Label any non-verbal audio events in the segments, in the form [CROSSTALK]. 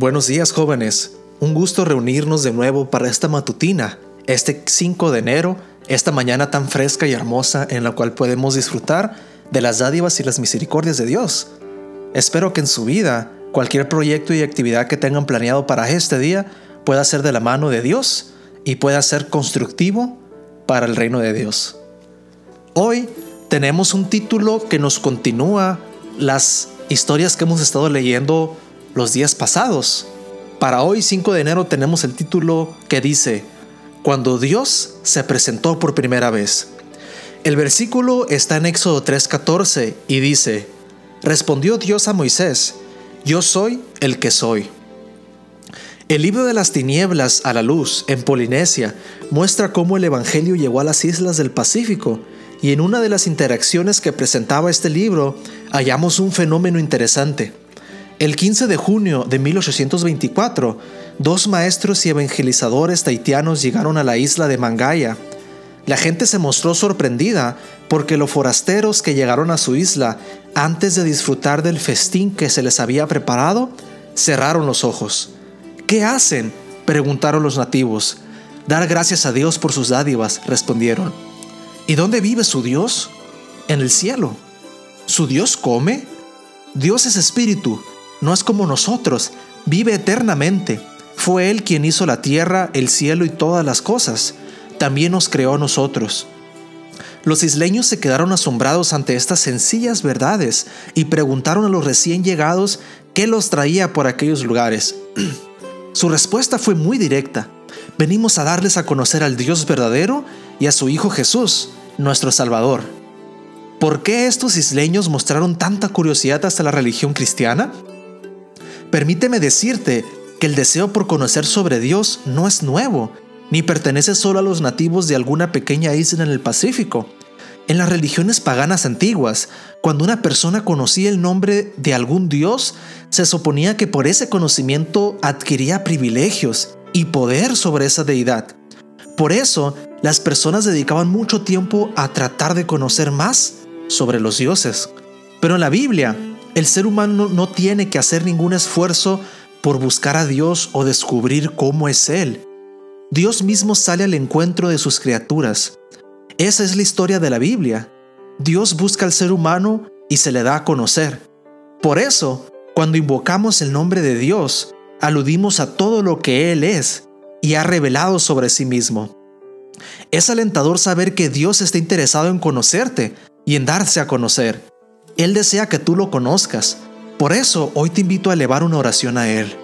Buenos días jóvenes, un gusto reunirnos de nuevo para esta matutina, este 5 de enero, esta mañana tan fresca y hermosa en la cual podemos disfrutar de las dádivas y las misericordias de Dios. Espero que en su vida, cualquier proyecto y actividad que tengan planeado para este día pueda ser de la mano de Dios y pueda ser constructivo para el reino de Dios. Hoy tenemos un título que nos continúa las historias que hemos estado leyendo los días pasados. Para hoy 5 de enero tenemos el título que dice, Cuando Dios se presentó por primera vez. El versículo está en Éxodo 3:14 y dice, Respondió Dios a Moisés, Yo soy el que soy. El libro de las tinieblas a la luz en Polinesia muestra cómo el Evangelio llegó a las islas del Pacífico y en una de las interacciones que presentaba este libro hallamos un fenómeno interesante. El 15 de junio de 1824, dos maestros y evangelizadores taitianos llegaron a la isla de Mangaya. La gente se mostró sorprendida porque los forasteros que llegaron a su isla antes de disfrutar del festín que se les había preparado, cerraron los ojos. ¿Qué hacen? preguntaron los nativos. Dar gracias a Dios por sus dádivas, respondieron. ¿Y dónde vive su Dios? En el cielo. ¿Su Dios come? Dios es espíritu no es como nosotros, vive eternamente. Fue Él quien hizo la tierra, el cielo y todas las cosas. También nos creó a nosotros. Los isleños se quedaron asombrados ante estas sencillas verdades y preguntaron a los recién llegados qué los traía por aquellos lugares. [CLEARS THROAT] su respuesta fue muy directa. Venimos a darles a conocer al Dios verdadero y a su Hijo Jesús, nuestro Salvador. ¿Por qué estos isleños mostraron tanta curiosidad hasta la religión cristiana? Permíteme decirte que el deseo por conocer sobre Dios no es nuevo, ni pertenece solo a los nativos de alguna pequeña isla en el Pacífico. En las religiones paganas antiguas, cuando una persona conocía el nombre de algún dios, se suponía que por ese conocimiento adquiría privilegios y poder sobre esa deidad. Por eso, las personas dedicaban mucho tiempo a tratar de conocer más sobre los dioses. Pero en la Biblia, el ser humano no tiene que hacer ningún esfuerzo por buscar a Dios o descubrir cómo es Él. Dios mismo sale al encuentro de sus criaturas. Esa es la historia de la Biblia. Dios busca al ser humano y se le da a conocer. Por eso, cuando invocamos el nombre de Dios, aludimos a todo lo que Él es y ha revelado sobre sí mismo. Es alentador saber que Dios está interesado en conocerte y en darse a conocer. Él desea que tú lo conozcas. Por eso hoy te invito a elevar una oración a Él.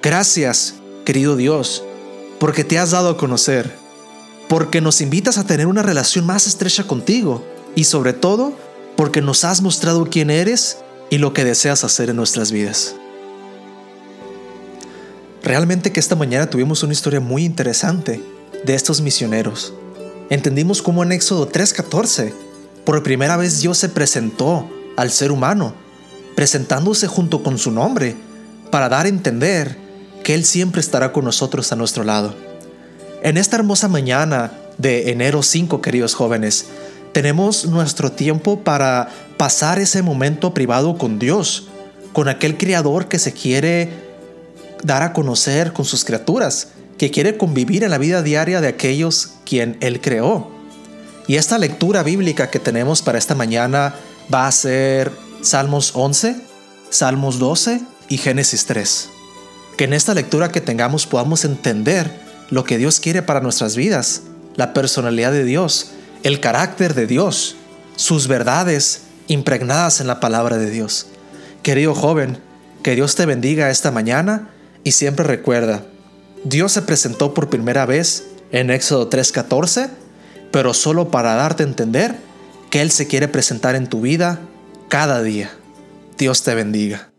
Gracias, querido Dios, porque te has dado a conocer, porque nos invitas a tener una relación más estrecha contigo y sobre todo porque nos has mostrado quién eres y lo que deseas hacer en nuestras vidas. Realmente que esta mañana tuvimos una historia muy interesante de estos misioneros. Entendimos cómo en Éxodo 3:14 por primera vez Dios se presentó al ser humano, presentándose junto con su nombre, para dar a entender que Él siempre estará con nosotros a nuestro lado. En esta hermosa mañana de enero 5, queridos jóvenes, tenemos nuestro tiempo para pasar ese momento privado con Dios, con aquel Creador que se quiere dar a conocer con sus criaturas, que quiere convivir en la vida diaria de aquellos quien Él creó. Y esta lectura bíblica que tenemos para esta mañana va a ser Salmos 11, Salmos 12 y Génesis 3. Que en esta lectura que tengamos podamos entender lo que Dios quiere para nuestras vidas, la personalidad de Dios, el carácter de Dios, sus verdades impregnadas en la palabra de Dios. Querido joven, que Dios te bendiga esta mañana y siempre recuerda, Dios se presentó por primera vez en Éxodo 3:14 pero solo para darte a entender que Él se quiere presentar en tu vida cada día. Dios te bendiga.